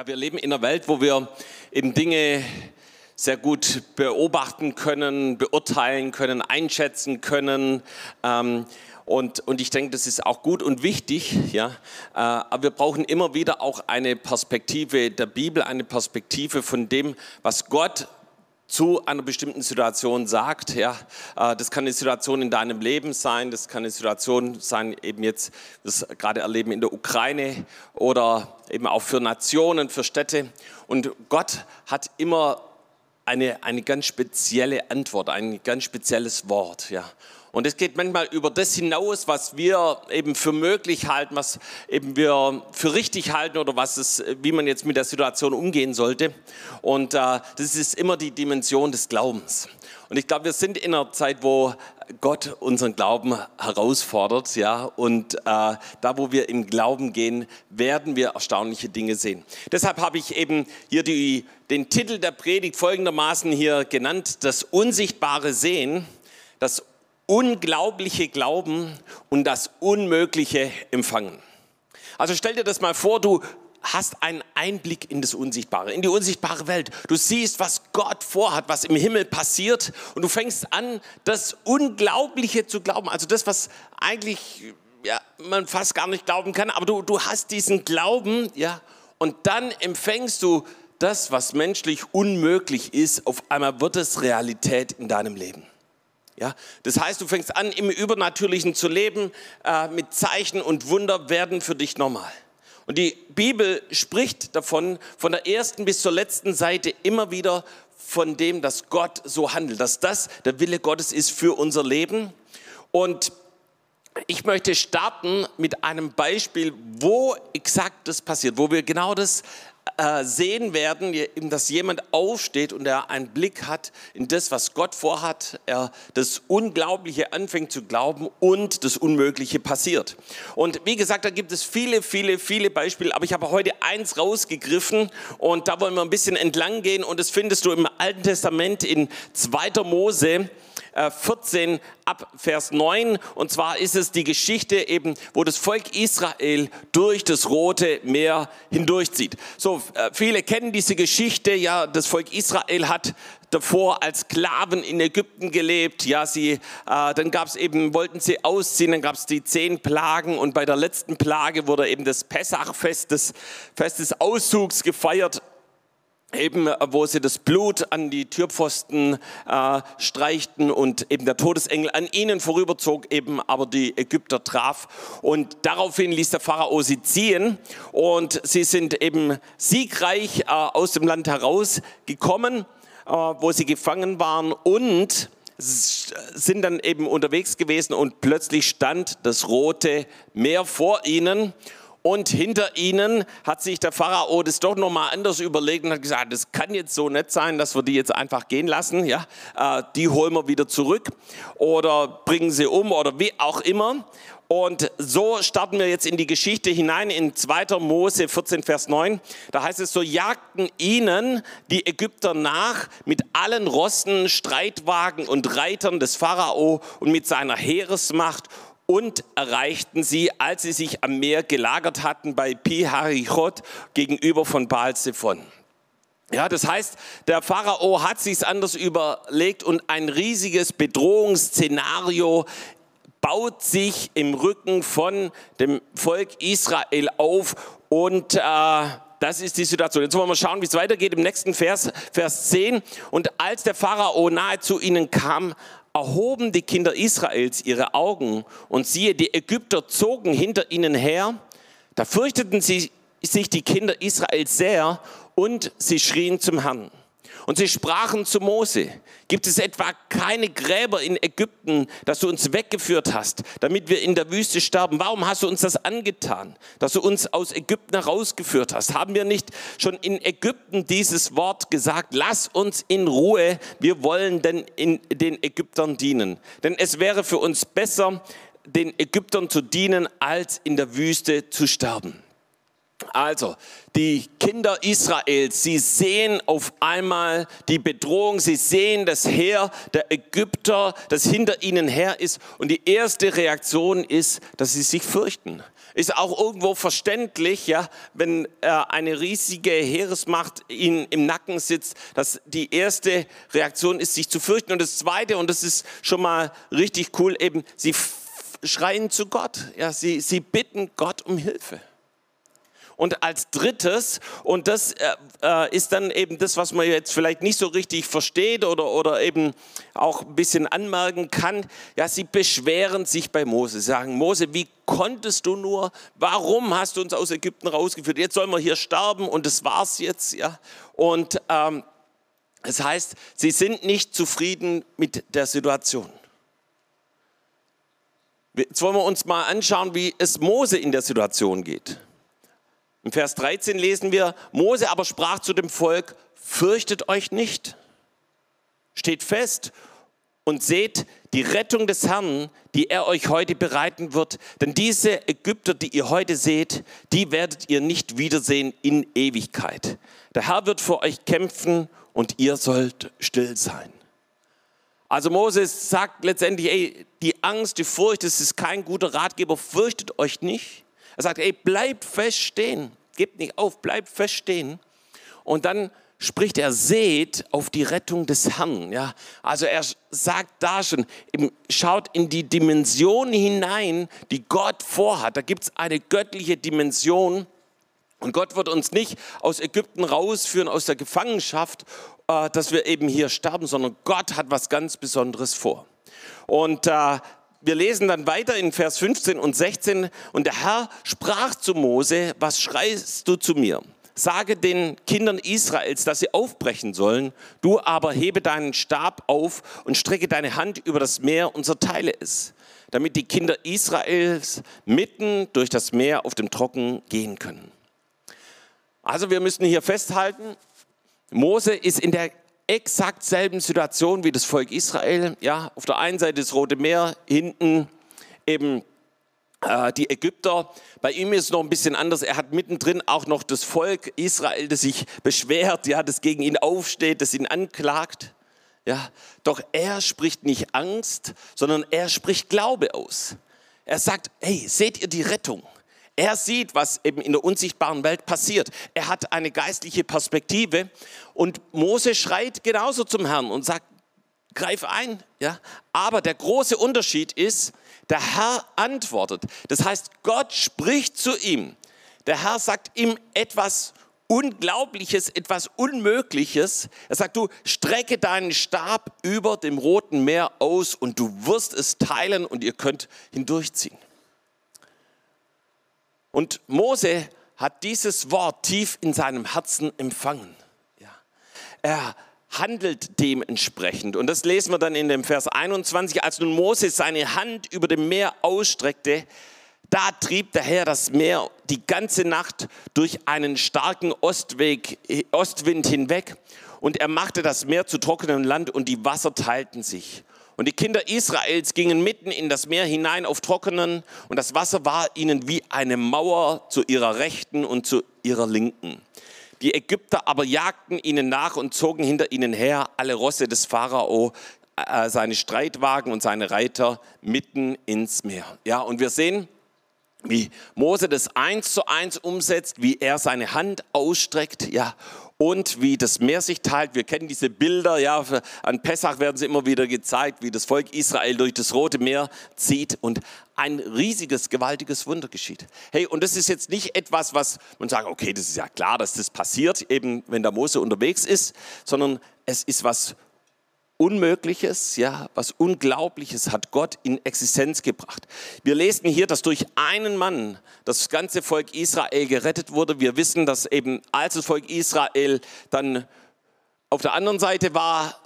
Ja, wir leben in einer Welt, wo wir eben Dinge sehr gut beobachten können, beurteilen können, einschätzen können. Ähm, und, und ich denke, das ist auch gut und wichtig. Ja? Äh, aber wir brauchen immer wieder auch eine Perspektive der Bibel, eine Perspektive von dem, was Gott zu einer bestimmten Situation sagt. Ja, äh, das kann eine Situation in deinem Leben sein, das kann eine Situation sein, eben jetzt, das gerade erleben in der Ukraine oder eben auch für Nationen, für Städte. Und Gott hat immer eine, eine ganz spezielle Antwort, ein ganz spezielles Wort. Ja. Und es geht manchmal über das hinaus, was wir eben für möglich halten, was eben wir für richtig halten oder was es, wie man jetzt mit der Situation umgehen sollte. Und äh, das ist immer die Dimension des Glaubens. Und ich glaube, wir sind in einer Zeit, wo Gott unseren Glauben herausfordert, ja, und äh, da, wo wir im Glauben gehen, werden wir erstaunliche Dinge sehen. Deshalb habe ich eben hier die, den Titel der Predigt folgendermaßen hier genannt: Das unsichtbare Sehen, das unglaubliche Glauben und das Unmögliche empfangen. Also stell dir das mal vor, du hast einen Einblick in das Unsichtbare, in die unsichtbare Welt. Du siehst, was Gott vorhat, was im Himmel passiert und du fängst an, das Unglaubliche zu glauben. Also das, was eigentlich ja, man fast gar nicht glauben kann, aber du, du hast diesen Glauben, ja, und dann empfängst du das, was menschlich unmöglich ist, auf einmal wird es Realität in deinem Leben. Ja, das heißt, du fängst an, im Übernatürlichen zu leben, äh, mit Zeichen und Wunder werden für dich normal. Und die Bibel spricht davon, von der ersten bis zur letzten Seite immer wieder von dem, dass Gott so handelt, dass das der Wille Gottes ist für unser Leben. Und ich möchte starten mit einem Beispiel, wo exakt das passiert, wo wir genau das sehen werden, dass jemand aufsteht und er einen Blick hat in das, was Gott vorhat, er das Unglaubliche anfängt zu glauben und das Unmögliche passiert. Und wie gesagt, da gibt es viele, viele, viele Beispiele, aber ich habe heute eins rausgegriffen und da wollen wir ein bisschen entlang gehen und das findest du im Alten Testament in 2. Mose 14 äh, ab Vers 9. Und zwar ist es die Geschichte eben, wo das Volk Israel durch das Rote Meer hindurchzieht. So, äh, viele kennen diese Geschichte. Ja, das Volk Israel hat davor als Sklaven in Ägypten gelebt. Ja, sie, äh, dann gab es eben, wollten sie ausziehen, dann gab es die zehn Plagen und bei der letzten Plage wurde eben das Pessachfest, das Fest des Auszugs gefeiert eben wo sie das Blut an die Türpfosten äh, streichten und eben der Todesengel an ihnen vorüberzog, eben aber die Ägypter traf. Und daraufhin ließ der Pharao sie ziehen und sie sind eben siegreich äh, aus dem Land herausgekommen, äh, wo sie gefangen waren und sind dann eben unterwegs gewesen und plötzlich stand das rote Meer vor ihnen und hinter ihnen hat sich der Pharao das doch nochmal anders überlegt und hat gesagt, das kann jetzt so nicht sein, dass wir die jetzt einfach gehen lassen. Ja? Äh, die holen wir wieder zurück oder bringen sie um oder wie auch immer. Und so starten wir jetzt in die Geschichte hinein in 2. Mose 14, Vers 9. Da heißt es, so jagten ihnen die Ägypter nach mit allen Rossen, Streitwagen und Reitern des Pharao und mit seiner Heeresmacht und erreichten sie, als sie sich am Meer gelagert hatten bei Pi-Harichot gegenüber von Baal-Zephon. Ja, das heißt, der Pharao hat sich's anders überlegt und ein riesiges Bedrohungsszenario baut sich im Rücken von dem Volk Israel auf und äh, das ist die Situation. Jetzt wollen wir schauen, wie es weitergeht im nächsten Vers, Vers 10. Und als der Pharao nahe zu ihnen kam, erhoben die Kinder Israels ihre Augen und siehe, die Ägypter zogen hinter ihnen her. Da fürchteten sie sich die Kinder Israels sehr und sie schrien zum Herrn. Und sie sprachen zu Mose, gibt es etwa keine Gräber in Ägypten, dass du uns weggeführt hast, damit wir in der Wüste sterben? Warum hast du uns das angetan, dass du uns aus Ägypten herausgeführt hast? Haben wir nicht schon in Ägypten dieses Wort gesagt, lass uns in Ruhe, wir wollen denn in den Ägyptern dienen. Denn es wäre für uns besser, den Ägyptern zu dienen, als in der Wüste zu sterben. Also, die Kinder Israels, sie sehen auf einmal die Bedrohung, sie sehen das Heer der Ägypter, das hinter ihnen her ist. Und die erste Reaktion ist, dass sie sich fürchten. Ist auch irgendwo verständlich, ja, wenn äh, eine riesige Heeresmacht ihnen im Nacken sitzt, dass die erste Reaktion ist, sich zu fürchten. Und das zweite, und das ist schon mal richtig cool, eben, sie schreien zu Gott. Ja, sie, sie bitten Gott um Hilfe. Und als drittes, und das äh, äh, ist dann eben das, was man jetzt vielleicht nicht so richtig versteht oder, oder eben auch ein bisschen anmerken kann, ja, sie beschweren sich bei Mose, sagen, Mose, wie konntest du nur, warum hast du uns aus Ägypten rausgeführt, jetzt sollen wir hier sterben und das war's jetzt, ja. Und ähm, das heißt, sie sind nicht zufrieden mit der Situation. Jetzt wollen wir uns mal anschauen, wie es Mose in der Situation geht. Im Vers 13 lesen wir, Mose aber sprach zu dem Volk, fürchtet euch nicht, steht fest und seht die Rettung des Herrn, die er euch heute bereiten wird. Denn diese Ägypter, die ihr heute seht, die werdet ihr nicht wiedersehen in Ewigkeit. Der Herr wird für euch kämpfen und ihr sollt still sein. Also Moses sagt letztendlich, ey, die Angst, die Furcht, das ist kein guter Ratgeber, fürchtet euch nicht. Er sagt, ey, bleibt fest stehen, gebt nicht auf, bleibt fest stehen. Und dann spricht er, seht auf die Rettung des Herrn. Ja, also er sagt da schon, schaut in die Dimension hinein, die Gott vorhat. Da gibt es eine göttliche Dimension. Und Gott wird uns nicht aus Ägypten rausführen, aus der Gefangenschaft, äh, dass wir eben hier sterben, sondern Gott hat was ganz Besonderes vor. Und äh, wir lesen dann weiter in Vers 15 und 16, und der Herr sprach zu Mose, was schreist du zu mir? Sage den Kindern Israels, dass sie aufbrechen sollen, du aber hebe deinen Stab auf und strecke deine Hand über das Meer und zerteile es, damit die Kinder Israels mitten durch das Meer auf dem Trocken gehen können. Also wir müssen hier festhalten, Mose ist in der exakt selben Situation wie das Volk Israel. Ja, auf der einen Seite das Rote Meer, hinten eben äh, die Ägypter. Bei ihm ist es noch ein bisschen anders. Er hat mittendrin auch noch das Volk Israel, das sich beschwert, ja, das gegen ihn aufsteht, das ihn anklagt. Ja, doch er spricht nicht Angst, sondern er spricht Glaube aus. Er sagt, hey, seht ihr die Rettung? Er sieht, was eben in der unsichtbaren Welt passiert. Er hat eine geistliche Perspektive und Mose schreit genauso zum Herrn und sagt, greif ein. Ja? Aber der große Unterschied ist, der Herr antwortet. Das heißt, Gott spricht zu ihm. Der Herr sagt ihm etwas Unglaubliches, etwas Unmögliches. Er sagt, du strecke deinen Stab über dem Roten Meer aus und du wirst es teilen und ihr könnt hindurchziehen. Und Mose hat dieses Wort tief in seinem Herzen empfangen. Ja. Er handelt dementsprechend. Und das lesen wir dann in dem Vers 21. Als nun Mose seine Hand über dem Meer ausstreckte, da trieb der Herr das Meer die ganze Nacht durch einen starken Ostweg, Ostwind hinweg. Und er machte das Meer zu trockenem Land und die Wasser teilten sich. Und die Kinder Israels gingen mitten in das Meer hinein auf Trockenen und das Wasser war ihnen wie eine Mauer zu ihrer Rechten und zu ihrer Linken. Die Ägypter aber jagten ihnen nach und zogen hinter ihnen her alle Rosse des Pharao, äh, seine Streitwagen und seine Reiter mitten ins Meer. Ja, und wir sehen, wie Mose das eins zu eins umsetzt, wie er seine Hand ausstreckt, ja, und wie das Meer sich teilt. Wir kennen diese Bilder, ja, an Pessach werden sie immer wieder gezeigt, wie das Volk Israel durch das Rote Meer zieht und ein riesiges, gewaltiges Wunder geschieht. Hey, und das ist jetzt nicht etwas, was man sagt, okay, das ist ja klar, dass das passiert, eben wenn der Mose unterwegs ist, sondern es ist was Unmögliches, ja, was Unglaubliches hat Gott in Existenz gebracht. Wir lesen hier, dass durch einen Mann das ganze Volk Israel gerettet wurde. Wir wissen, dass eben als das Volk Israel dann auf der anderen Seite war,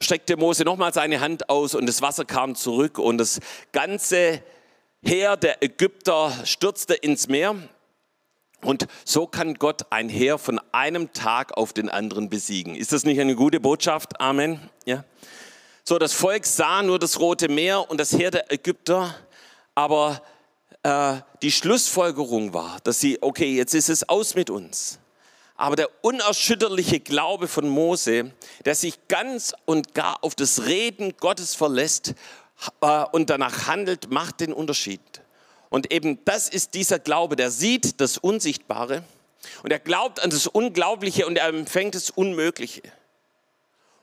streckte Mose nochmal seine Hand aus und das Wasser kam zurück und das ganze Heer der Ägypter stürzte ins Meer. Und so kann Gott ein Heer von einem Tag auf den anderen besiegen. Ist das nicht eine gute Botschaft? Amen. Ja. So, das Volk sah nur das Rote Meer und das Heer der Ägypter, aber äh, die Schlussfolgerung war, dass sie, okay, jetzt ist es aus mit uns. Aber der unerschütterliche Glaube von Mose, der sich ganz und gar auf das Reden Gottes verlässt äh, und danach handelt, macht den Unterschied. Und eben das ist dieser Glaube, der sieht das Unsichtbare und er glaubt an das Unglaubliche und er empfängt das Unmögliche.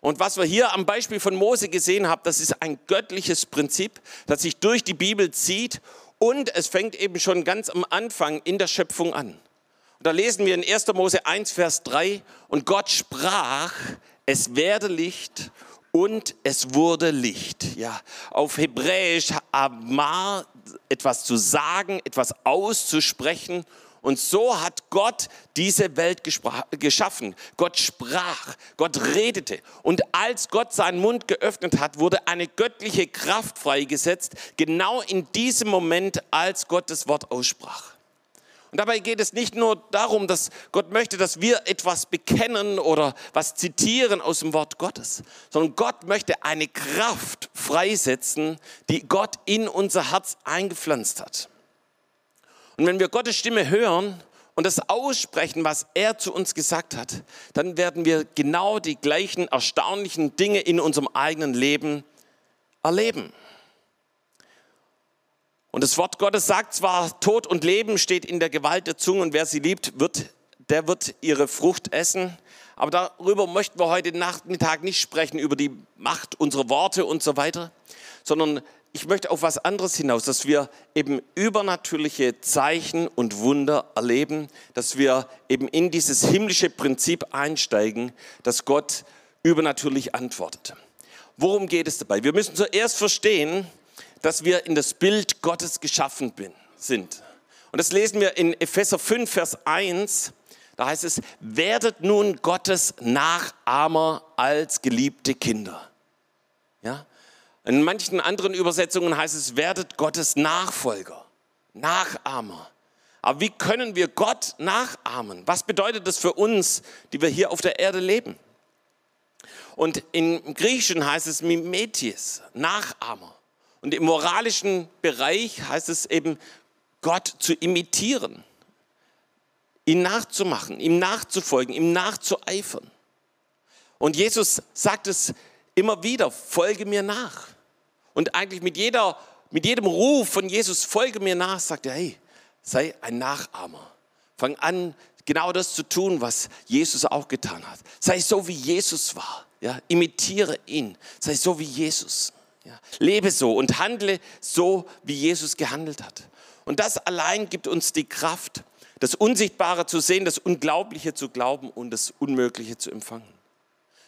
Und was wir hier am Beispiel von Mose gesehen haben, das ist ein göttliches Prinzip, das sich durch die Bibel zieht und es fängt eben schon ganz am Anfang in der Schöpfung an. Und da lesen wir in 1. Mose 1, Vers 3, und Gott sprach, es werde Licht und es wurde Licht. Ja, auf Hebräisch Amar, etwas zu sagen, etwas auszusprechen und so hat Gott diese Welt geschaffen. Gott sprach, Gott redete. Und als Gott seinen Mund geöffnet hat, wurde eine göttliche Kraft freigesetzt, genau in diesem Moment, als Gott das Wort aussprach. Und dabei geht es nicht nur darum, dass Gott möchte, dass wir etwas bekennen oder was zitieren aus dem Wort Gottes, sondern Gott möchte eine Kraft freisetzen, die Gott in unser Herz eingepflanzt hat. Und wenn wir Gottes Stimme hören und das aussprechen, was er zu uns gesagt hat, dann werden wir genau die gleichen erstaunlichen Dinge in unserem eigenen Leben erleben. Und das Wort Gottes sagt zwar, Tod und Leben steht in der Gewalt der Zunge und wer sie liebt, wird, der wird ihre Frucht essen. Aber darüber möchten wir heute Nachmittag nicht sprechen, über die Macht unserer Worte und so weiter, sondern ich möchte auf was anderes hinaus, dass wir eben übernatürliche Zeichen und Wunder erleben, dass wir eben in dieses himmlische Prinzip einsteigen, dass Gott übernatürlich antwortet. Worum geht es dabei? Wir müssen zuerst verstehen, dass wir in das Bild Gottes geschaffen sind. Und das lesen wir in Epheser 5, Vers 1. Da heißt es, werdet nun Gottes Nachahmer als geliebte Kinder. Ja? In manchen anderen Übersetzungen heißt es, werdet Gottes Nachfolger, Nachahmer. Aber wie können wir Gott nachahmen? Was bedeutet das für uns, die wir hier auf der Erde leben? Und im Griechischen heißt es Mimetis, Nachahmer. Und im moralischen Bereich heißt es eben, Gott zu imitieren, ihn nachzumachen, ihm nachzufolgen, ihm nachzueifern. Und Jesus sagt es immer wieder, folge mir nach. Und eigentlich mit, jeder, mit jedem Ruf von Jesus, folge mir nach, sagt er, hey, sei ein Nachahmer. Fang an, genau das zu tun, was Jesus auch getan hat. Sei so, wie Jesus war. Ja, imitiere ihn. Sei so wie Jesus. Ja, lebe so und handle so, wie Jesus gehandelt hat. Und das allein gibt uns die Kraft, das Unsichtbare zu sehen, das Unglaubliche zu glauben und das Unmögliche zu empfangen.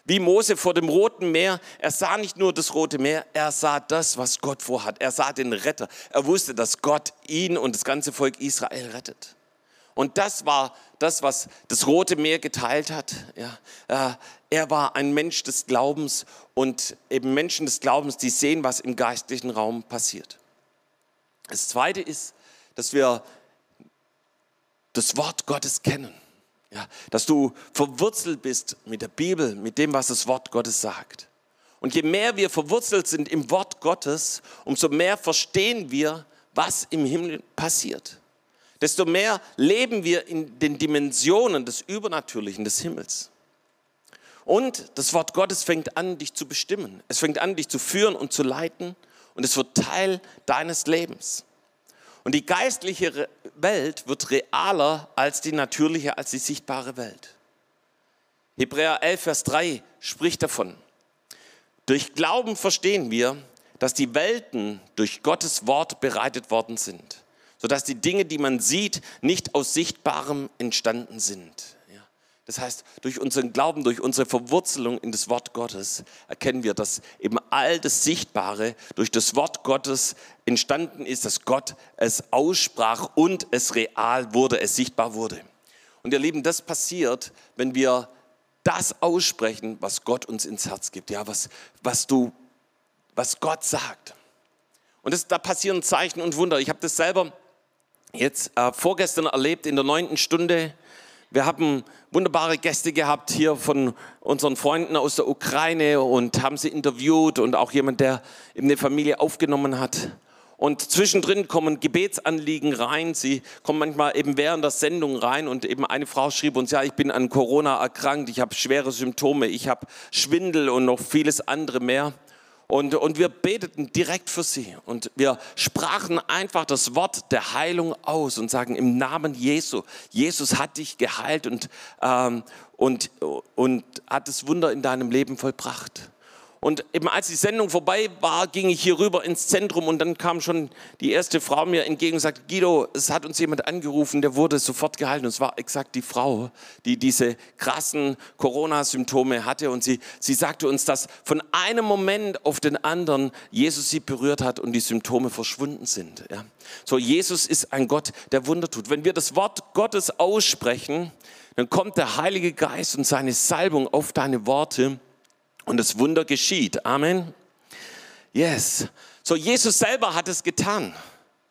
Wie Mose vor dem Roten Meer, er sah nicht nur das Rote Meer, er sah das, was Gott vorhat. Er sah den Retter. Er wusste, dass Gott ihn und das ganze Volk Israel rettet. Und das war das, was das Rote Meer geteilt hat. Ja, er war ein Mensch des Glaubens und eben Menschen des Glaubens, die sehen, was im geistlichen Raum passiert. Das Zweite ist, dass wir das Wort Gottes kennen. Ja, dass du verwurzelt bist mit der Bibel, mit dem, was das Wort Gottes sagt. Und je mehr wir verwurzelt sind im Wort Gottes, umso mehr verstehen wir, was im Himmel passiert. Desto mehr leben wir in den Dimensionen des Übernatürlichen des Himmels. Und das Wort Gottes fängt an, dich zu bestimmen. Es fängt an, dich zu führen und zu leiten. Und es wird Teil deines Lebens. Und die geistliche Welt wird realer als die natürliche, als die sichtbare Welt. Hebräer 11, Vers 3 spricht davon. Durch Glauben verstehen wir, dass die Welten durch Gottes Wort bereitet worden sind, sodass die Dinge, die man sieht, nicht aus Sichtbarem entstanden sind. Das heißt, durch unseren Glauben, durch unsere Verwurzelung in das Wort Gottes erkennen wir, dass eben all das Sichtbare durch das Wort Gottes entstanden ist, dass Gott es aussprach und es real wurde, es sichtbar wurde. Und ihr Lieben, das passiert, wenn wir das aussprechen, was Gott uns ins Herz gibt, ja, was, was du, was Gott sagt. Und das, da passieren Zeichen und Wunder. Ich habe das selber jetzt äh, vorgestern erlebt in der neunten Stunde wir haben wunderbare Gäste gehabt hier von unseren Freunden aus der Ukraine und haben sie interviewt und auch jemand, der eben eine Familie aufgenommen hat. Und zwischendrin kommen Gebetsanliegen rein. Sie kommen manchmal eben während der Sendung rein. Und eben eine Frau schrieb uns, ja, ich bin an Corona erkrankt, ich habe schwere Symptome, ich habe Schwindel und noch vieles andere mehr. Und, und wir beteten direkt für sie. Und wir sprachen einfach das Wort der Heilung aus und sagen im Namen Jesu, Jesus hat dich geheilt und, ähm, und, und hat das Wunder in deinem Leben vollbracht. Und eben als die Sendung vorbei war, ging ich hier rüber ins Zentrum und dann kam schon die erste Frau mir entgegen und sagte, Guido, es hat uns jemand angerufen, der wurde sofort geheilt. Und es war exakt die Frau, die diese krassen Corona-Symptome hatte. Und sie, sie sagte uns, dass von einem Moment auf den anderen Jesus sie berührt hat und die Symptome verschwunden sind. Ja. So, Jesus ist ein Gott, der Wunder tut. Wenn wir das Wort Gottes aussprechen, dann kommt der Heilige Geist und seine Salbung auf deine Worte und das Wunder geschieht. Amen. Yes. So, Jesus selber hat es getan.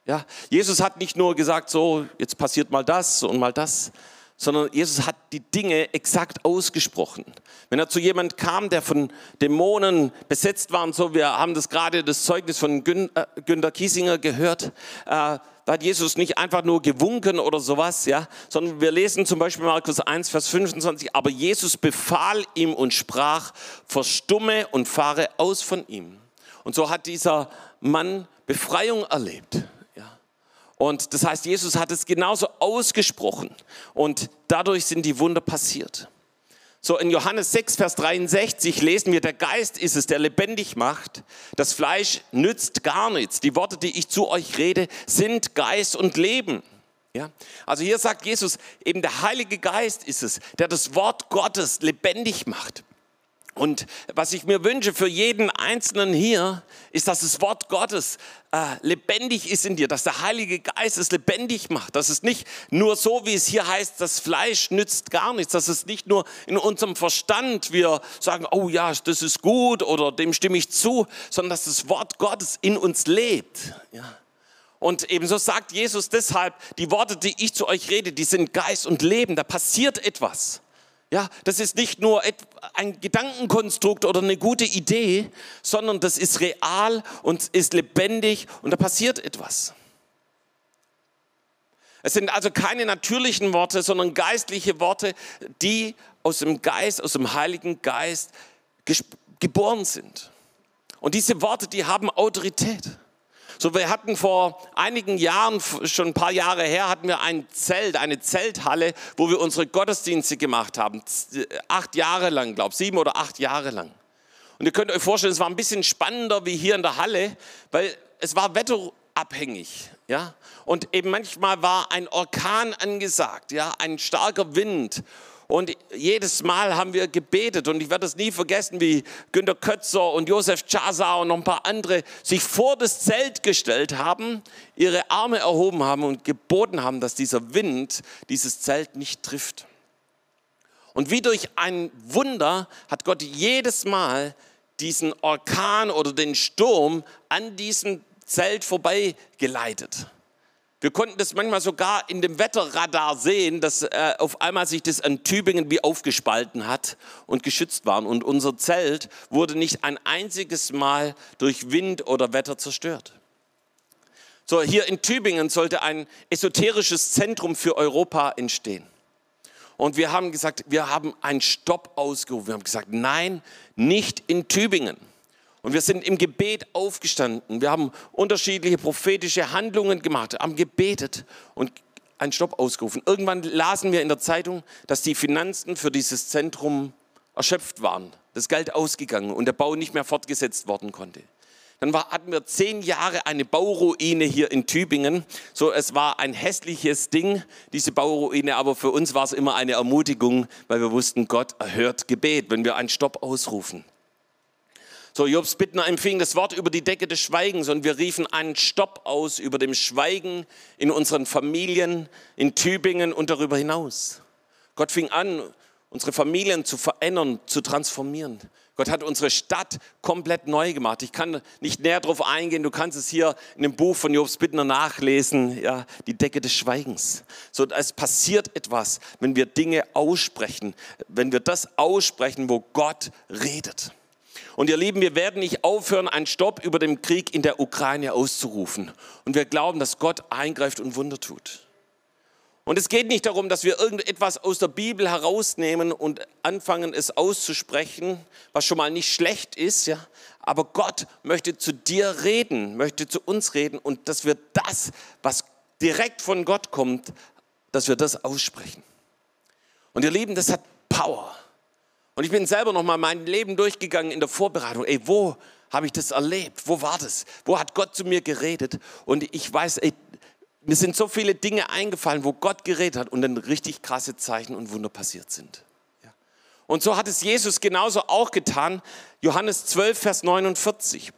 Ja, Jesus hat nicht nur gesagt, so, jetzt passiert mal das und mal das, sondern Jesus hat die Dinge exakt ausgesprochen. Wenn er zu jemand kam, der von Dämonen besetzt war und so, wir haben das gerade das Zeugnis von äh, Günter Kiesinger gehört, äh, da hat Jesus nicht einfach nur gewunken oder sowas, ja, sondern wir lesen zum Beispiel Markus 1, Vers 25, aber Jesus befahl ihm und sprach, verstumme und fahre aus von ihm. Und so hat dieser Mann Befreiung erlebt. Und das heißt, Jesus hat es genauso ausgesprochen und dadurch sind die Wunder passiert. So in Johannes 6, Vers 63 lesen wir, der Geist ist es, der lebendig macht. Das Fleisch nützt gar nichts. Die Worte, die ich zu euch rede, sind Geist und Leben. Ja? Also hier sagt Jesus, eben der Heilige Geist ist es, der das Wort Gottes lebendig macht. Und was ich mir wünsche für jeden Einzelnen hier, ist, dass das Wort Gottes äh, lebendig ist in dir, dass der Heilige Geist es lebendig macht, dass es nicht nur so, wie es hier heißt, das Fleisch nützt gar nichts, dass es nicht nur in unserem Verstand wir sagen, oh ja, das ist gut oder dem stimme ich zu, sondern dass das Wort Gottes in uns lebt. Ja. Und ebenso sagt Jesus deshalb, die Worte, die ich zu euch rede, die sind Geist und Leben, da passiert etwas. Ja, das ist nicht nur ein Gedankenkonstrukt oder eine gute Idee, sondern das ist real und ist lebendig und da passiert etwas. Es sind also keine natürlichen Worte, sondern geistliche Worte, die aus dem Geist, aus dem Heiligen Geist geboren sind. Und diese Worte, die haben Autorität. So, wir hatten vor einigen Jahren, schon ein paar Jahre her, hatten wir ein Zelt, eine Zelthalle, wo wir unsere Gottesdienste gemacht haben. Acht Jahre lang, glaube ich, sieben oder acht Jahre lang. Und ihr könnt euch vorstellen, es war ein bisschen spannender wie hier in der Halle, weil es war wetterabhängig. Ja? Und eben manchmal war ein Orkan angesagt, ja? ein starker Wind. Und jedes Mal haben wir gebetet und ich werde es nie vergessen, wie Günter Kötzer und Josef Chasa und noch ein paar andere sich vor das Zelt gestellt haben, ihre Arme erhoben haben und geboten haben, dass dieser Wind dieses Zelt nicht trifft. Und wie durch ein Wunder hat Gott jedes Mal diesen Orkan oder den Sturm an diesem Zelt vorbeigeleitet. Wir konnten das manchmal sogar in dem Wetterradar sehen, dass äh, auf einmal sich das an Tübingen wie aufgespalten hat und geschützt waren. Und unser Zelt wurde nicht ein einziges Mal durch Wind oder Wetter zerstört. So, hier in Tübingen sollte ein esoterisches Zentrum für Europa entstehen. Und wir haben gesagt, wir haben einen Stopp ausgerufen. Wir haben gesagt, nein, nicht in Tübingen. Und wir sind im Gebet aufgestanden. Wir haben unterschiedliche prophetische Handlungen gemacht, haben gebetet und einen Stopp ausgerufen. Irgendwann lasen wir in der Zeitung, dass die Finanzen für dieses Zentrum erschöpft waren, das Geld ausgegangen und der Bau nicht mehr fortgesetzt worden konnte. Dann war, hatten wir zehn Jahre eine Bauruine hier in Tübingen. So, es war ein hässliches Ding, diese Bauruine, aber für uns war es immer eine Ermutigung, weil wir wussten, Gott erhört Gebet, wenn wir einen Stopp ausrufen. So, Jobs Bittner empfing das Wort über die Decke des Schweigens und wir riefen einen Stopp aus über dem Schweigen in unseren Familien, in Tübingen und darüber hinaus. Gott fing an, unsere Familien zu verändern, zu transformieren. Gott hat unsere Stadt komplett neu gemacht. Ich kann nicht näher darauf eingehen. Du kannst es hier in dem Buch von Jobs Bittner nachlesen. Ja, die Decke des Schweigens. So, es passiert etwas, wenn wir Dinge aussprechen. Wenn wir das aussprechen, wo Gott redet. Und ihr Lieben, wir werden nicht aufhören, einen Stopp über dem Krieg in der Ukraine auszurufen. Und wir glauben, dass Gott eingreift und Wunder tut. Und es geht nicht darum, dass wir irgendetwas aus der Bibel herausnehmen und anfangen, es auszusprechen, was schon mal nicht schlecht ist, ja. Aber Gott möchte zu dir reden, möchte zu uns reden und dass wir das, was direkt von Gott kommt, dass wir das aussprechen. Und ihr Lieben, das hat Power. Und ich bin selber noch mal mein Leben durchgegangen in der Vorbereitung. Ey, wo habe ich das erlebt? Wo war das? Wo hat Gott zu mir geredet? Und ich weiß, ey, mir sind so viele Dinge eingefallen, wo Gott geredet hat und dann richtig krasse Zeichen und Wunder passiert sind. Ja. Und so hat es Jesus genauso auch getan. Johannes 12, Vers 49.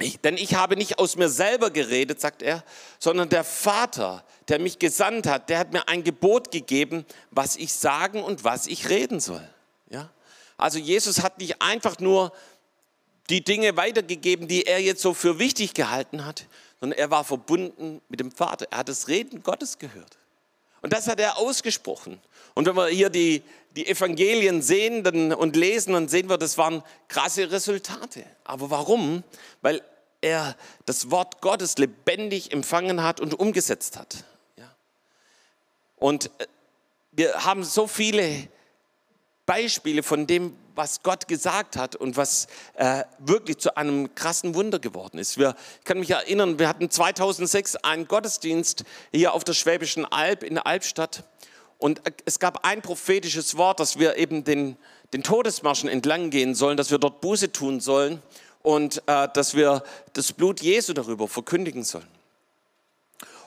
Ich, denn ich habe nicht aus mir selber geredet, sagt er, sondern der Vater, der mich gesandt hat, der hat mir ein Gebot gegeben, was ich sagen und was ich reden soll. Also Jesus hat nicht einfach nur die Dinge weitergegeben, die er jetzt so für wichtig gehalten hat, sondern er war verbunden mit dem Vater. Er hat das Reden Gottes gehört. Und das hat er ausgesprochen. Und wenn wir hier die, die Evangelien sehen dann, und lesen, dann sehen wir, das waren krasse Resultate. Aber warum? Weil er das Wort Gottes lebendig empfangen hat und umgesetzt hat. Ja. Und äh, wir haben so viele Beispiele von dem, was Gott gesagt hat und was äh, wirklich zu einem krassen Wunder geworden ist. Wir, ich kann mich erinnern, wir hatten 2006 einen Gottesdienst hier auf der Schwäbischen Alb in Albstadt und äh, es gab ein prophetisches Wort, dass wir eben den, den Todesmarschen entlang gehen sollen, dass wir dort Buße tun sollen und äh, dass wir das Blut Jesu darüber verkündigen sollen.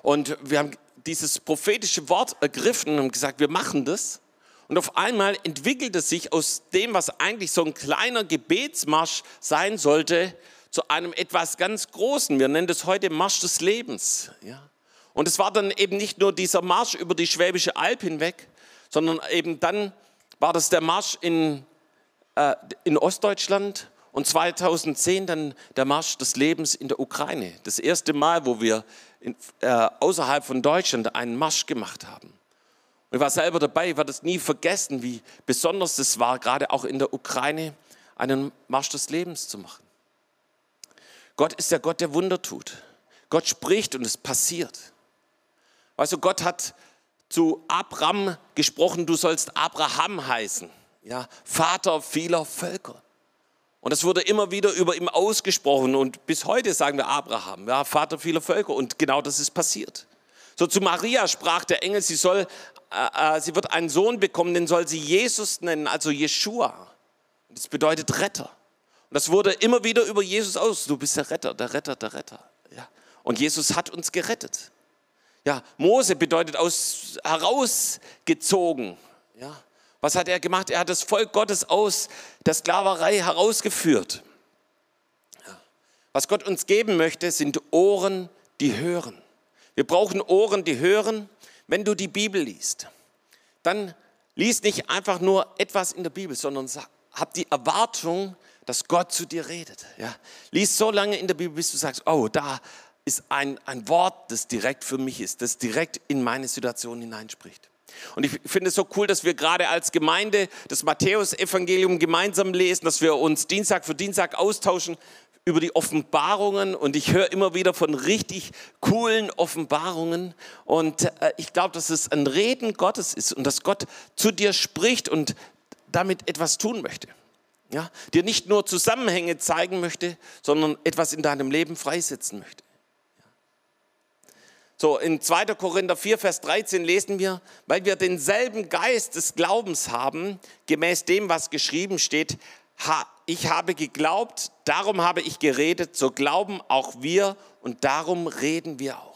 Und wir haben dieses prophetische Wort ergriffen und gesagt, wir machen das. Und auf einmal entwickelte sich aus dem, was eigentlich so ein kleiner Gebetsmarsch sein sollte, zu einem etwas ganz Großen. Wir nennen das heute Marsch des Lebens. Ja. Und es war dann eben nicht nur dieser Marsch über die Schwäbische Alb hinweg, sondern eben dann war das der Marsch in, äh, in Ostdeutschland und 2010 dann der Marsch des Lebens in der Ukraine. Das erste Mal, wo wir in, äh, außerhalb von Deutschland einen Marsch gemacht haben. Ich war selber dabei, ich werde es nie vergessen, wie besonders es war, gerade auch in der Ukraine einen Marsch des Lebens zu machen. Gott ist der Gott, der Wunder tut. Gott spricht und es passiert. Weißt du, Gott hat zu Abraham gesprochen, du sollst Abraham heißen, ja, Vater vieler Völker. Und das wurde immer wieder über ihm ausgesprochen und bis heute sagen wir Abraham, ja, Vater vieler Völker und genau das ist passiert. So zu Maria sprach der Engel, sie soll äh, äh, sie wird einen Sohn bekommen, den soll sie Jesus nennen, also Jeshua. Das bedeutet Retter. Und das wurde immer wieder über Jesus aus. Du bist der Retter, der Retter, der Retter. Ja. Und Jesus hat uns gerettet. Ja, Mose bedeutet aus, herausgezogen. Ja. Was hat er gemacht? Er hat das Volk Gottes aus der Sklaverei herausgeführt. Ja. Was Gott uns geben möchte, sind Ohren, die hören. Wir brauchen Ohren, die hören wenn du die Bibel liest, dann lies nicht einfach nur etwas in der Bibel, sondern hab die Erwartung, dass Gott zu dir redet. Ja? Lies so lange in der Bibel, bis du sagst, oh, da ist ein, ein Wort, das direkt für mich ist, das direkt in meine Situation hineinspricht. Und ich finde es so cool, dass wir gerade als Gemeinde das Matthäus-Evangelium gemeinsam lesen, dass wir uns Dienstag für Dienstag austauschen über die Offenbarungen und ich höre immer wieder von richtig coolen Offenbarungen und äh, ich glaube, dass es ein Reden Gottes ist und dass Gott zu dir spricht und damit etwas tun möchte. Ja, dir nicht nur Zusammenhänge zeigen möchte, sondern etwas in deinem Leben freisetzen möchte. So, in 2. Korinther 4, Vers 13 lesen wir, weil wir denselben Geist des Glaubens haben, gemäß dem, was geschrieben steht, ich habe geglaubt, darum habe ich geredet, so glauben auch wir und darum reden wir auch.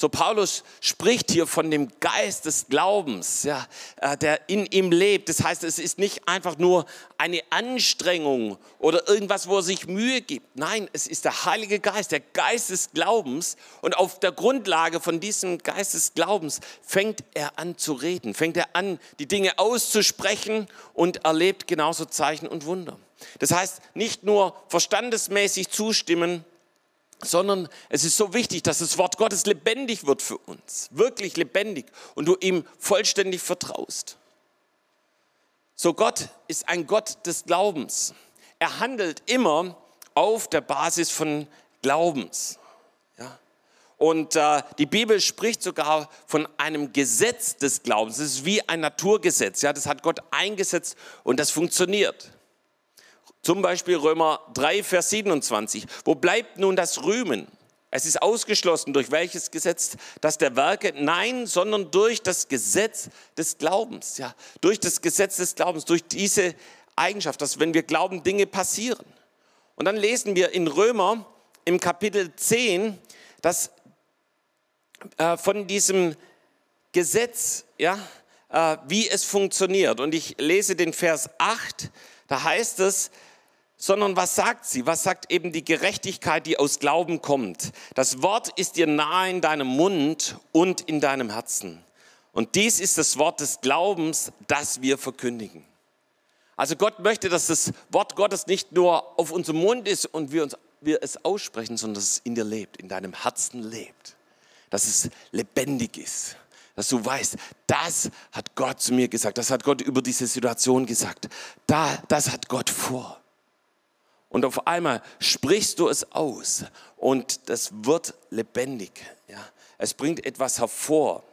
So Paulus spricht hier von dem Geist des Glaubens, ja, äh, der in ihm lebt. Das heißt, es ist nicht einfach nur eine Anstrengung oder irgendwas, wo er sich Mühe gibt. Nein, es ist der Heilige Geist, der Geist des Glaubens. Und auf der Grundlage von diesem Geist des Glaubens fängt er an zu reden, fängt er an, die Dinge auszusprechen und erlebt genauso Zeichen und Wunder. Das heißt, nicht nur verstandesmäßig zustimmen, sondern es ist so wichtig, dass das Wort Gottes lebendig wird für uns, wirklich lebendig und du ihm vollständig vertraust. So Gott ist ein Gott des Glaubens. er handelt immer auf der Basis von Glaubens. Ja? Und äh, die Bibel spricht sogar von einem Gesetz des Glaubens. Es ist wie ein Naturgesetz. Ja? Das hat Gott eingesetzt und das funktioniert. Zum Beispiel Römer 3, Vers 27. Wo bleibt nun das Rühmen? Es ist ausgeschlossen durch welches Gesetz? Das der Werke? Nein, sondern durch das Gesetz des Glaubens. Ja, durch das Gesetz des Glaubens, durch diese Eigenschaft, dass wenn wir glauben, Dinge passieren. Und dann lesen wir in Römer im Kapitel 10, dass äh, von diesem Gesetz, ja, äh, wie es funktioniert. Und ich lese den Vers 8, da heißt es, sondern was sagt sie? Was sagt eben die Gerechtigkeit, die aus Glauben kommt? Das Wort ist dir nahe in deinem Mund und in deinem Herzen. Und dies ist das Wort des Glaubens, das wir verkündigen. Also Gott möchte, dass das Wort Gottes nicht nur auf unserem Mund ist und wir, uns, wir es aussprechen, sondern dass es in dir lebt, in deinem Herzen lebt. Dass es lebendig ist. Dass du weißt, das hat Gott zu mir gesagt, das hat Gott über diese Situation gesagt. Da, das hat Gott vor. Und auf einmal sprichst du es aus und das wird lebendig. Ja. Es bringt etwas hervor.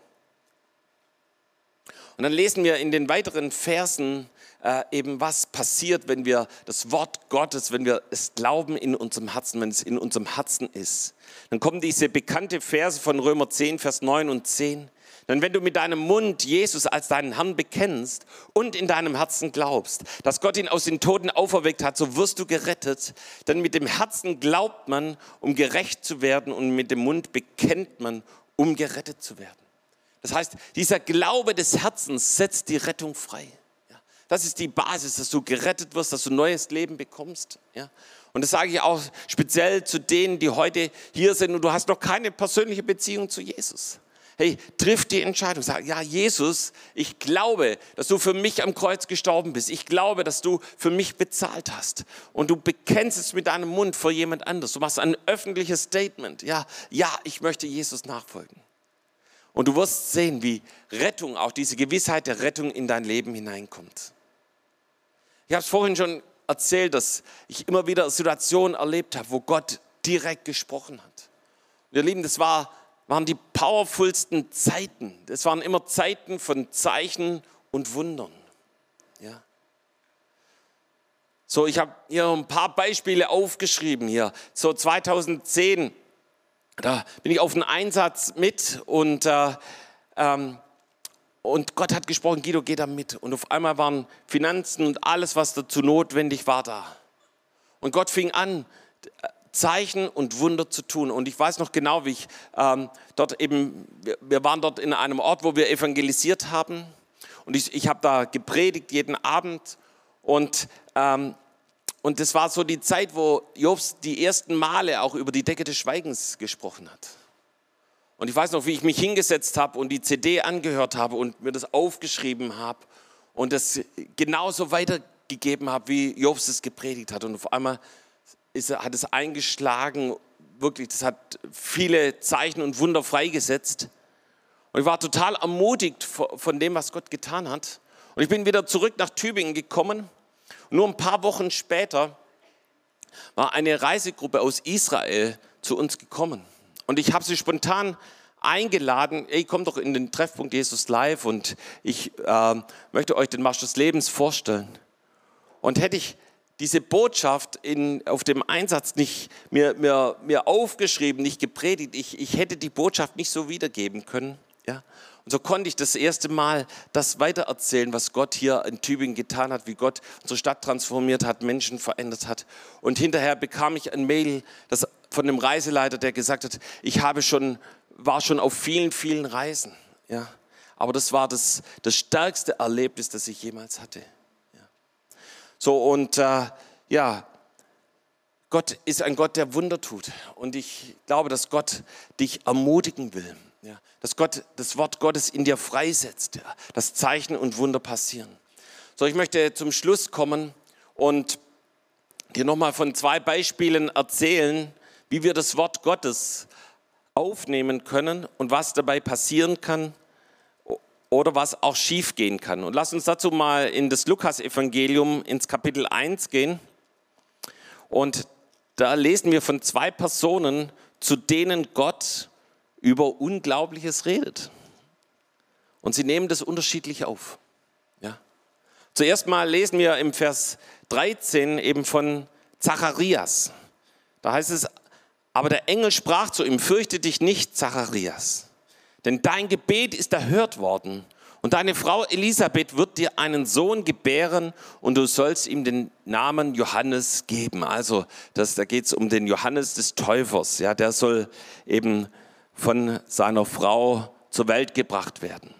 Und dann lesen wir in den weiteren Versen äh, eben, was passiert, wenn wir das Wort Gottes, wenn wir es glauben in unserem Herzen, wenn es in unserem Herzen ist. Dann kommen diese bekannte Verse von Römer 10, Vers 9 und 10. Denn wenn du mit deinem Mund Jesus als deinen Herrn bekennst und in deinem Herzen glaubst, dass Gott ihn aus den Toten auferweckt hat, so wirst du gerettet. Denn mit dem Herzen glaubt man, um gerecht zu werden und mit dem Mund bekennt man, um gerettet zu werden. Das heißt, dieser Glaube des Herzens setzt die Rettung frei. Das ist die Basis, dass du gerettet wirst, dass du neues Leben bekommst. Und das sage ich auch speziell zu denen, die heute hier sind und du hast noch keine persönliche Beziehung zu Jesus hey, triff die Entscheidung. Sag, ja, Jesus, ich glaube, dass du für mich am Kreuz gestorben bist. Ich glaube, dass du für mich bezahlt hast. Und du bekennst es mit deinem Mund vor jemand anders. Du machst ein öffentliches Statement. Ja, ja, ich möchte Jesus nachfolgen. Und du wirst sehen, wie Rettung, auch diese Gewissheit der Rettung in dein Leben hineinkommt. Ich habe es vorhin schon erzählt, dass ich immer wieder Situationen erlebt habe, wo Gott direkt gesprochen hat. Und ihr Lieben, das war waren die powerfulsten Zeiten. Das waren immer Zeiten von Zeichen und Wundern. Ja. So, ich habe hier ein paar Beispiele aufgeschrieben hier. So 2010, da bin ich auf einen Einsatz mit und, äh, ähm, und Gott hat gesprochen, Guido, geh da mit. Und auf einmal waren Finanzen und alles, was dazu notwendig war, da. Und Gott fing an, Zeichen und Wunder zu tun. Und ich weiß noch genau, wie ich ähm, dort eben, wir, waren dort in einem Ort, wo wir evangelisiert haben. Und ich, ich habe da gepredigt jeden Abend. Und, ähm, und das war so die Zeit, wo Jobs die ersten Male auch über die Decke des Schweigens gesprochen hat. Und ich weiß noch, wie ich mich hingesetzt habe und die CD angehört habe und mir das aufgeschrieben habe und das genauso weitergegeben habe, wie Jobs es gepredigt hat. Und auf einmal ist, hat es eingeschlagen, wirklich, das hat viele Zeichen und Wunder freigesetzt. Und ich war total ermutigt von dem, was Gott getan hat. Und ich bin wieder zurück nach Tübingen gekommen. Und nur ein paar Wochen später war eine Reisegruppe aus Israel zu uns gekommen. Und ich habe sie spontan eingeladen, ey, kommt doch in den Treffpunkt Jesus Live und ich äh, möchte euch den Marsch des Lebens vorstellen. Und hätte ich diese Botschaft in, auf dem Einsatz nicht mir, mir, mir aufgeschrieben, nicht gepredigt. Ich, ich hätte die Botschaft nicht so wiedergeben können. Ja? Und so konnte ich das erste Mal das weitererzählen, was Gott hier in Tübingen getan hat, wie Gott unsere Stadt transformiert hat, Menschen verändert hat. Und hinterher bekam ich ein Mail das, von einem Reiseleiter, der gesagt hat, ich habe schon, war schon auf vielen, vielen Reisen. Ja? Aber das war das, das stärkste Erlebnis, das ich jemals hatte. So und äh, ja, Gott ist ein Gott, der Wunder tut. Und ich glaube, dass Gott dich ermutigen will. Ja, dass Gott das Wort Gottes in dir freisetzt, ja, dass Zeichen und Wunder passieren. So, ich möchte zum Schluss kommen und dir nochmal von zwei Beispielen erzählen, wie wir das Wort Gottes aufnehmen können und was dabei passieren kann, oder was auch schief gehen kann. Und lass uns dazu mal in das Lukas-Evangelium ins Kapitel 1 gehen. Und da lesen wir von zwei Personen, zu denen Gott über Unglaubliches redet. Und sie nehmen das unterschiedlich auf. Ja. Zuerst mal lesen wir im Vers 13 eben von Zacharias. Da heißt es, aber der Engel sprach zu ihm, fürchte dich nicht, Zacharias, denn dein Gebet ist erhört worden und deine Frau Elisabeth wird dir einen Sohn gebären und du sollst ihm den Namen Johannes geben. Also das, da geht es um den Johannes des Täufers. Ja, der soll eben von seiner Frau zur Welt gebracht werden.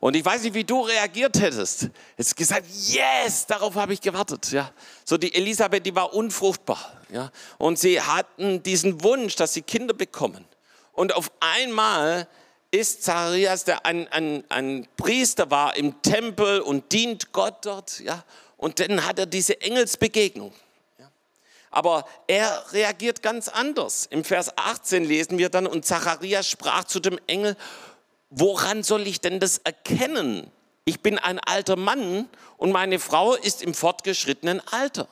Und ich weiß nicht, wie du reagiert hättest. Jetzt gesagt, yes, darauf habe ich gewartet. Ja, so die Elisabeth, die war unfruchtbar. Ja, und sie hatten diesen Wunsch, dass sie Kinder bekommen. Und auf einmal ist Zacharias, der ein, ein, ein Priester war im Tempel und dient Gott dort, ja, und dann hat er diese Engelsbegegnung. Aber er reagiert ganz anders. Im Vers 18 lesen wir dann, und Zacharias sprach zu dem Engel, woran soll ich denn das erkennen? Ich bin ein alter Mann und meine Frau ist im fortgeschrittenen Alter.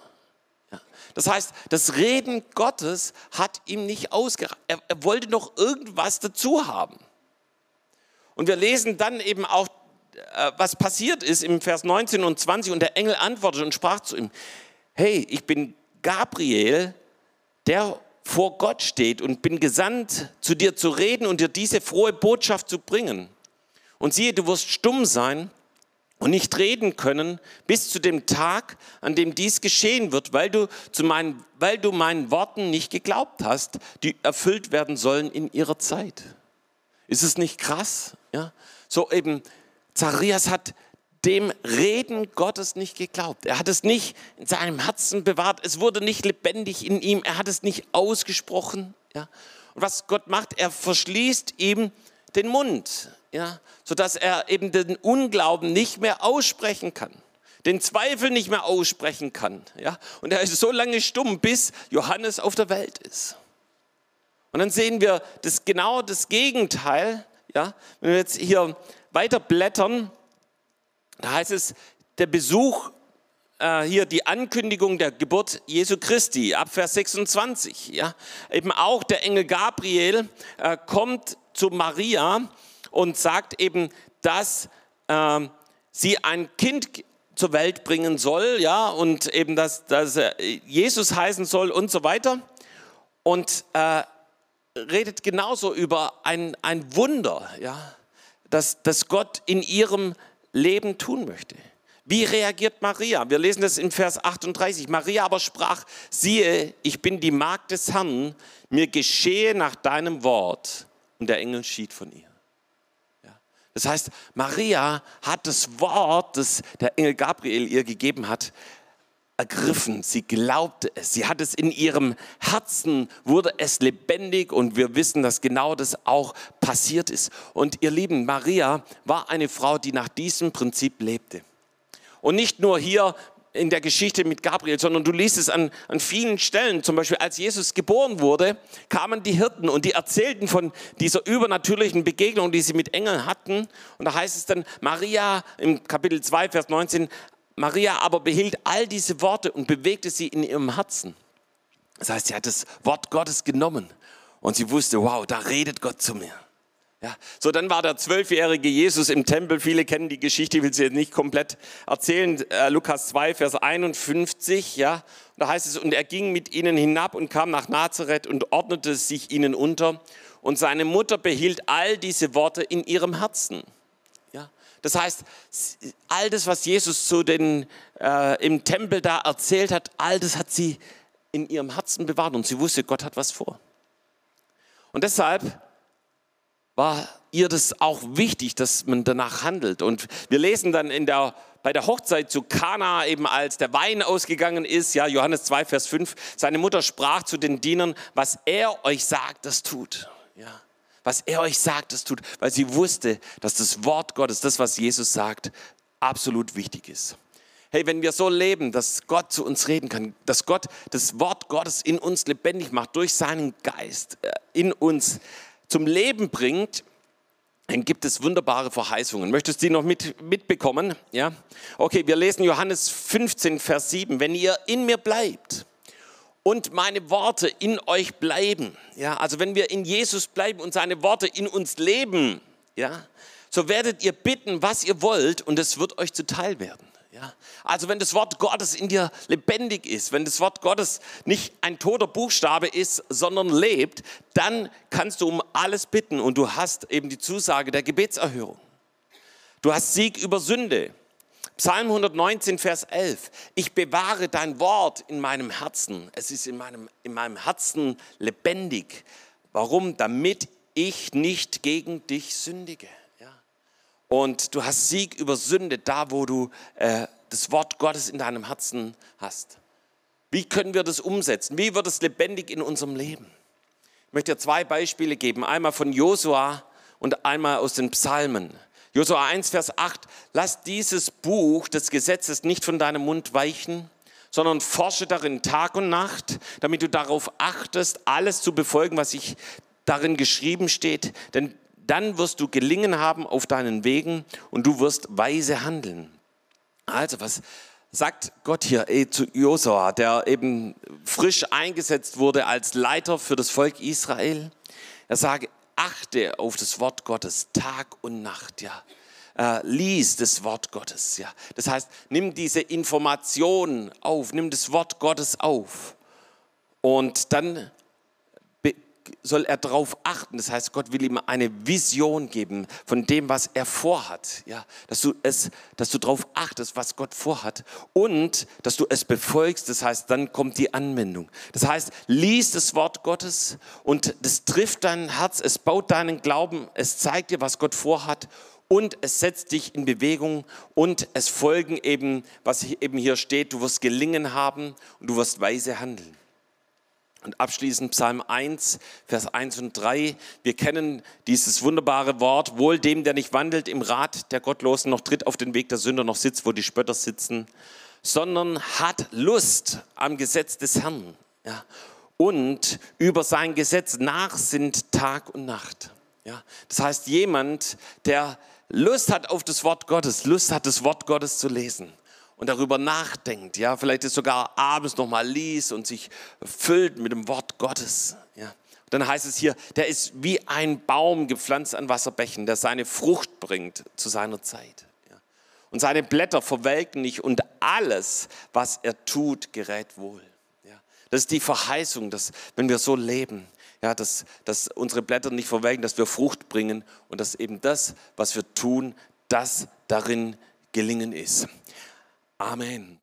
Das heißt, das Reden Gottes hat ihm nicht ausgereicht. Er, er wollte noch irgendwas dazu haben. Und wir lesen dann eben auch, äh, was passiert ist im Vers 19 und 20. Und der Engel antwortete und sprach zu ihm, hey, ich bin Gabriel, der vor Gott steht und bin gesandt, zu dir zu reden und dir diese frohe Botschaft zu bringen. Und siehe, du wirst stumm sein und nicht reden können bis zu dem Tag, an dem dies geschehen wird, weil du, zu meinen, weil du meinen Worten nicht geglaubt hast, die erfüllt werden sollen in ihrer Zeit. Ist es nicht krass? Ja? So eben, Zacharias hat dem Reden Gottes nicht geglaubt. Er hat es nicht in seinem Herzen bewahrt. Es wurde nicht lebendig in ihm. Er hat es nicht ausgesprochen. Ja? Und was Gott macht, er verschließt ihm den Mund, ja? sodass er eben den Unglauben nicht mehr aussprechen kann. Den Zweifel nicht mehr aussprechen kann. Ja? Und er ist so lange stumm, bis Johannes auf der Welt ist. Und dann sehen wir das genau das Gegenteil. Ja? Wenn wir jetzt hier weiter blättern, da heißt es, der Besuch, äh, hier die Ankündigung der Geburt Jesu Christi, ab Vers 26. Ja? Eben auch der Engel Gabriel äh, kommt zu Maria und sagt eben, dass äh, sie ein Kind zur Welt bringen soll, ja, und eben, dass, dass Jesus heißen soll und so weiter. Und äh, redet genauso über ein, ein Wunder, ja, das, das Gott in ihrem Leben tun möchte. Wie reagiert Maria? Wir lesen das in Vers 38. Maria aber sprach, siehe, ich bin die Magd des Herrn, mir geschehe nach deinem Wort. Und der Engel schied von ihr. Ja. Das heißt, Maria hat das Wort, das der Engel Gabriel ihr gegeben hat, ergriffen, sie glaubte es, sie hat es in ihrem Herzen, wurde es lebendig und wir wissen, dass genau das auch passiert ist. Und ihr Lieben, Maria war eine Frau, die nach diesem Prinzip lebte. Und nicht nur hier in der Geschichte mit Gabriel, sondern du liest es an, an vielen Stellen. Zum Beispiel, als Jesus geboren wurde, kamen die Hirten und die erzählten von dieser übernatürlichen Begegnung, die sie mit Engeln hatten. Und da heißt es dann, Maria im Kapitel 2, Vers 19, Maria aber behielt all diese Worte und bewegte sie in ihrem Herzen. Das heißt, sie hat das Wort Gottes genommen und sie wusste, wow, da redet Gott zu mir. Ja, so dann war der zwölfjährige Jesus im Tempel. Viele kennen die Geschichte, ich will sie jetzt nicht komplett erzählen. Äh, Lukas 2, Vers 51. Ja, da heißt es, und er ging mit ihnen hinab und kam nach Nazareth und ordnete sich ihnen unter. Und seine Mutter behielt all diese Worte in ihrem Herzen. Das heißt, all das, was Jesus zu den, äh, im Tempel da erzählt hat, all das hat sie in ihrem Herzen bewahrt und sie wusste, Gott hat was vor. Und deshalb war ihr das auch wichtig, dass man danach handelt. Und wir lesen dann in der, bei der Hochzeit zu Kana, eben als der Wein ausgegangen ist, ja, Johannes 2, Vers 5, seine Mutter sprach zu den Dienern, was er euch sagt, das tut. Ja was er euch sagt, das tut, weil sie wusste, dass das Wort Gottes, das, was Jesus sagt, absolut wichtig ist. Hey, wenn wir so leben, dass Gott zu uns reden kann, dass Gott das Wort Gottes in uns lebendig macht, durch seinen Geist äh, in uns zum Leben bringt, dann gibt es wunderbare Verheißungen. Möchtest du die noch mit, mitbekommen? Ja? Okay, wir lesen Johannes 15, Vers 7. Wenn ihr in mir bleibt und meine Worte in euch bleiben. Ja, also wenn wir in Jesus bleiben und seine Worte in uns leben, ja, so werdet ihr bitten, was ihr wollt und es wird euch zuteil werden. Ja, also wenn das Wort Gottes in dir lebendig ist, wenn das Wort Gottes nicht ein toter Buchstabe ist, sondern lebt, dann kannst du um alles bitten und du hast eben die Zusage der Gebetserhörung. Du hast Sieg über Sünde. Psalm 119, Vers 11. Ich bewahre dein Wort in meinem Herzen. Es ist in meinem, in meinem Herzen lebendig. Warum? Damit ich nicht gegen dich sündige. Und du hast Sieg über Sünde da, wo du äh, das Wort Gottes in deinem Herzen hast. Wie können wir das umsetzen? Wie wird es lebendig in unserem Leben? Ich möchte dir zwei Beispiele geben. Einmal von Josua und einmal aus den Psalmen. Josua 1, Vers 8. Lass dieses Buch des Gesetzes nicht von deinem Mund weichen, sondern forsche darin Tag und Nacht, damit du darauf achtest, alles zu befolgen, was sich darin geschrieben steht. Denn dann wirst du gelingen haben auf deinen Wegen und du wirst weise handeln. Also was sagt Gott hier eh, zu Josua, der eben frisch eingesetzt wurde als Leiter für das Volk Israel? Er sagt, achte auf das Wort Gottes Tag und Nacht, ja. Äh, lies das Wort Gottes, ja. Das heißt, nimm diese Information auf, nimm das Wort Gottes auf. Und dann soll er darauf achten. Das heißt, Gott will ihm eine Vision geben von dem, was er vorhat. Ja, dass du es, dass du darauf achtest, was Gott vorhat und dass du es befolgst. Das heißt, dann kommt die Anwendung. Das heißt, lies das Wort Gottes und das trifft dein Herz, es baut deinen Glauben, es zeigt dir, was Gott vorhat und es setzt dich in Bewegung und es folgen eben, was eben hier steht, du wirst gelingen haben und du wirst weise handeln. Und abschließend Psalm 1, Vers 1 und 3. Wir kennen dieses wunderbare Wort, wohl dem, der nicht wandelt im Rat der Gottlosen, noch tritt auf den Weg der Sünder, noch sitzt, wo die Spötter sitzen, sondern hat Lust am Gesetz des Herrn. Ja. Und über sein Gesetz nachsinnt Tag und Nacht. Ja. Das heißt, jemand, der Lust hat auf das Wort Gottes, Lust hat, das Wort Gottes zu lesen und darüber nachdenkt, ja, vielleicht es sogar abends nochmal liest und sich füllt mit dem Wort Gottes, ja. Dann heißt es hier, der ist wie ein Baum gepflanzt an Wasserbächen, der seine Frucht bringt zu seiner Zeit. Ja. Und seine Blätter verwelken nicht und alles, was er tut, gerät wohl. Ja. Das ist die Verheißung, dass wenn wir so leben, ja, dass, dass unsere Blätter nicht verwelken, dass wir Frucht bringen und dass eben das, was wir tun, das darin gelingen ist. Amen.